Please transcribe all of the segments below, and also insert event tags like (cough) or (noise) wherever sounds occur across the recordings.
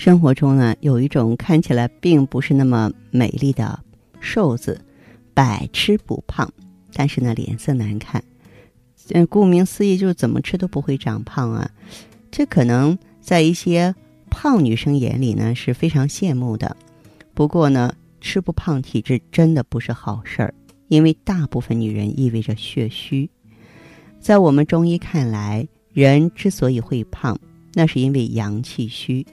生活中呢，有一种看起来并不是那么美丽的瘦子，百吃不胖，但是呢脸色难看。嗯，顾名思义就是怎么吃都不会长胖啊。这可能在一些胖女生眼里呢是非常羡慕的。不过呢，吃不胖体质真的不是好事儿，因为大部分女人意味着血虚。在我们中医看来，人之所以会胖，那是因为阳气虚。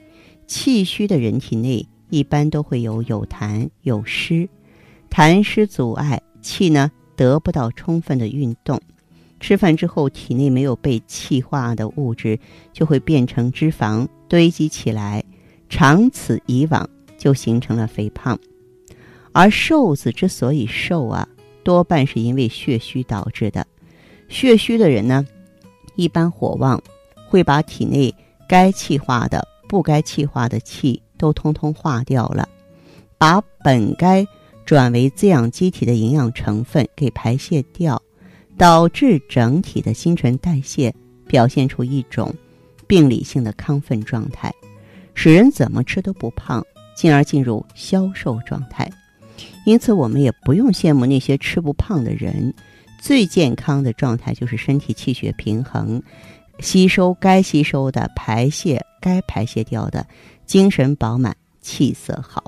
气虚的人体内一般都会有有痰有湿，痰湿阻碍气呢得不到充分的运动，吃饭之后体内没有被气化的物质就会变成脂肪堆积起来，长此以往就形成了肥胖。而瘦子之所以瘦啊，多半是因为血虚导致的。血虚的人呢，一般火旺，会把体内该气化的。不该气化的气都通通化掉了，把本该转为滋养机体的营养成分给排泄掉，导致整体的新陈代谢表现出一种病理性的亢奋状态，使人怎么吃都不胖，进而进入消瘦状态。因此，我们也不用羡慕那些吃不胖的人，最健康的状态就是身体气血平衡。吸收该吸收的，排泄该排泄掉的，精神饱满，气色好。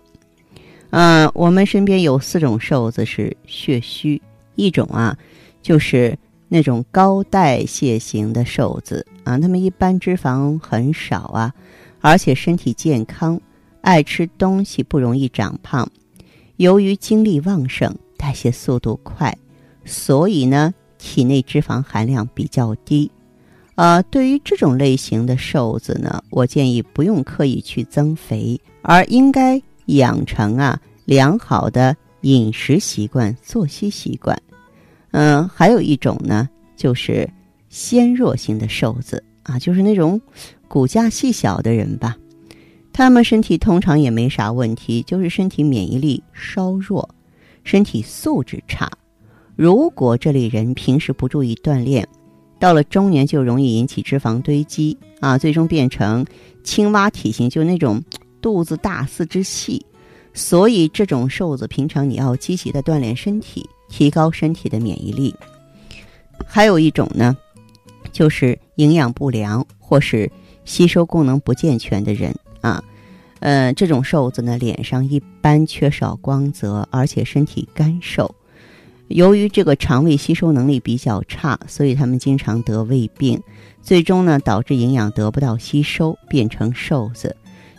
嗯，我们身边有四种瘦子是血虚，一种啊，就是那种高代谢型的瘦子啊，他们一般脂肪很少啊，而且身体健康，爱吃东西，不容易长胖。由于精力旺盛，代谢速度快，所以呢，体内脂肪含量比较低。呃，对于这种类型的瘦子呢，我建议不用刻意去增肥，而应该养成啊良好的饮食习惯、作息习惯。嗯，还有一种呢，就是纤弱型的瘦子啊，就是那种骨架细小的人吧。他们身体通常也没啥问题，就是身体免疫力稍弱，身体素质差。如果这类人平时不注意锻炼，到了中年就容易引起脂肪堆积啊，最终变成青蛙体型，就那种 (tsk) 肚子大、四肢细。所以这种瘦子平常你要积极的锻炼身体，提高身体的免疫力。还有一种呢，就是营养不良或是吸收功能不健全的人啊，呃，这种瘦子呢，脸上一般缺少光泽，而且身体干瘦。由于这个肠胃吸收能力比较差，所以他们经常得胃病，最终呢导致营养得不到吸收，变成瘦子。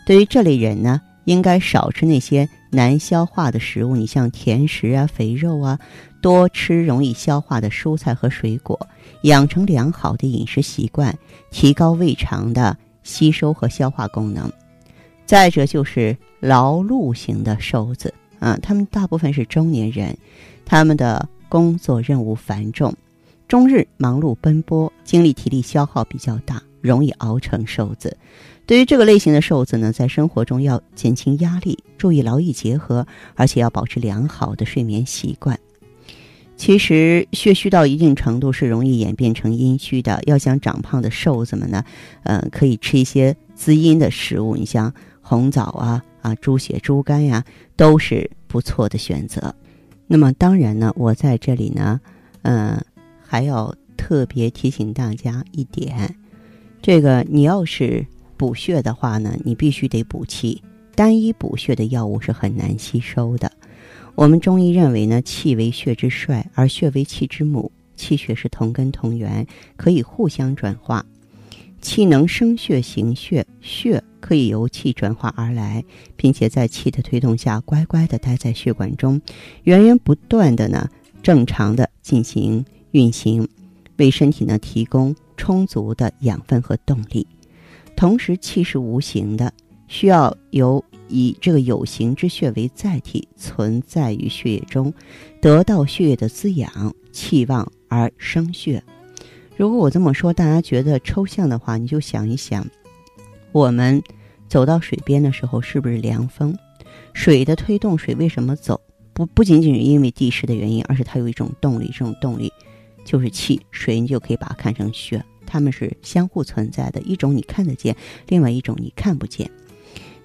对于这类人呢，应该少吃那些难消化的食物，你像甜食啊、肥肉啊，多吃容易消化的蔬菜和水果，养成良好的饮食习惯，提高胃肠的吸收和消化功能。再者就是劳碌型的瘦子啊，他们大部分是中年人。他们的工作任务繁重，终日忙碌奔波，精力体力消耗比较大，容易熬成瘦子。对于这个类型的瘦子呢，在生活中要减轻压力，注意劳逸结合，而且要保持良好的睡眠习惯。其实血虚到一定程度是容易演变成阴虚的，要想长胖的瘦子们呢，呃，可以吃一些滋阴的食物，你像红枣啊、啊猪血、猪肝呀，都是不错的选择。那么当然呢，我在这里呢，嗯，还要特别提醒大家一点，这个你要是补血的话呢，你必须得补气，单一补血的药物是很难吸收的。我们中医认为呢，气为血之帅，而血为气之母，气血是同根同源，可以互相转化。气能生血行血，血可以由气转化而来，并且在气的推动下，乖乖的待在血管中，源源不断的呢，正常的进行运行，为身体呢提供充足的养分和动力。同时，气是无形的，需要由以这个有形之血为载体，存在于血液中，得到血液的滋养，气旺而生血。如果我这么说，大家觉得抽象的话，你就想一想，我们走到水边的时候，是不是凉风？水的推动，水为什么走？不不仅仅是因为地势的原因，而是它有一种动力，这种动力就是气。水你就可以把它看成血，它们是相互存在的。一种你看得见，另外一种你看不见。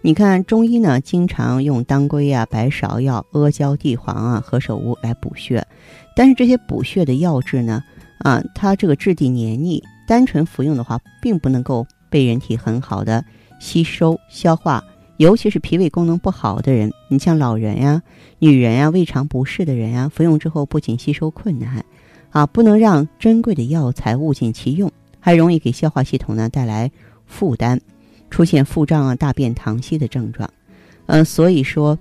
你看中医呢，经常用当归啊、白芍药、阿胶、地黄啊、何首乌来补血，但是这些补血的药质呢，啊，它这个质地黏腻，单纯服用的话，并不能够被人体很好的吸收消化。尤其是脾胃功能不好的人，你像老人呀、女人呀、胃肠不适的人呀，服用之后不仅吸收困难，啊，不能让珍贵的药材物尽其用，还容易给消化系统呢带来负担，出现腹胀啊、大便溏稀的症状。嗯，所以说，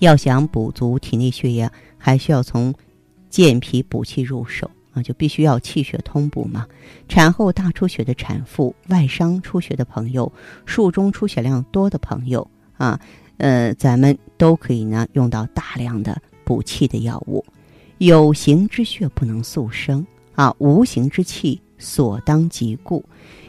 要想补足体内血液，还需要从健脾补气入手。啊，就必须要气血通补嘛。产后大出血的产妇、外伤出血的朋友、术中出血量多的朋友啊，呃，咱们都可以呢用到大量的补气的药物。有形之血不能速生啊，无形之气所当即固。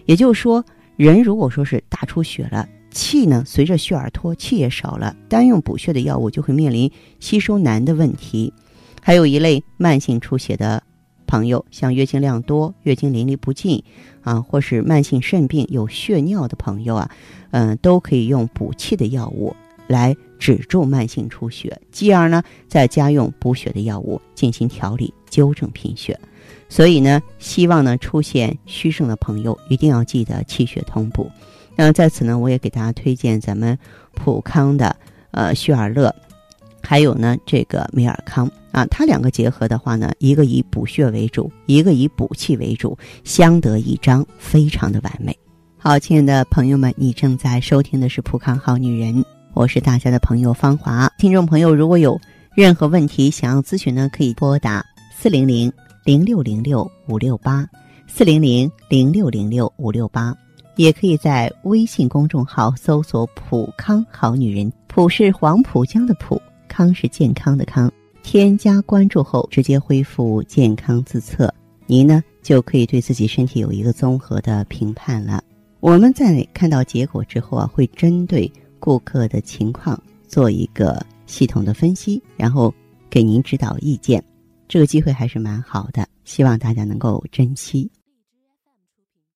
也就是说，人如果说是大出血了，气呢随着血而脱，气也少了，单用补血的药物就会面临吸收难的问题。还有一类慢性出血的。朋友像月经量多、月经淋漓不尽啊，或是慢性肾病有血尿的朋友啊，嗯，都可以用补气的药物来止住慢性出血，继而呢再加用补血的药物进行调理，纠正贫血。所以呢，希望呢出现虚盛的朋友一定要记得气血通补。那在此呢，我也给大家推荐咱们普康的呃血尔乐。还有呢，这个美尔康啊，它两个结合的话呢，一个以补血为主，一个以补气为主，相得益彰，非常的完美。好，亲爱的朋友们，你正在收听的是《普康好女人》，我是大家的朋友芳华。听众朋友，如果有任何问题想要咨询呢，可以拨打四零零零六零六五六八四零零零六零六五六八，也可以在微信公众号搜索“普康好女人”，普是黄浦江的浦。康是健康的康，添加关注后直接恢复健康自测，您呢就可以对自己身体有一个综合的评判了。我们在看到结果之后啊，会针对顾客的情况做一个系统的分析，然后给您指导意见。这个机会还是蛮好的，希望大家能够珍惜。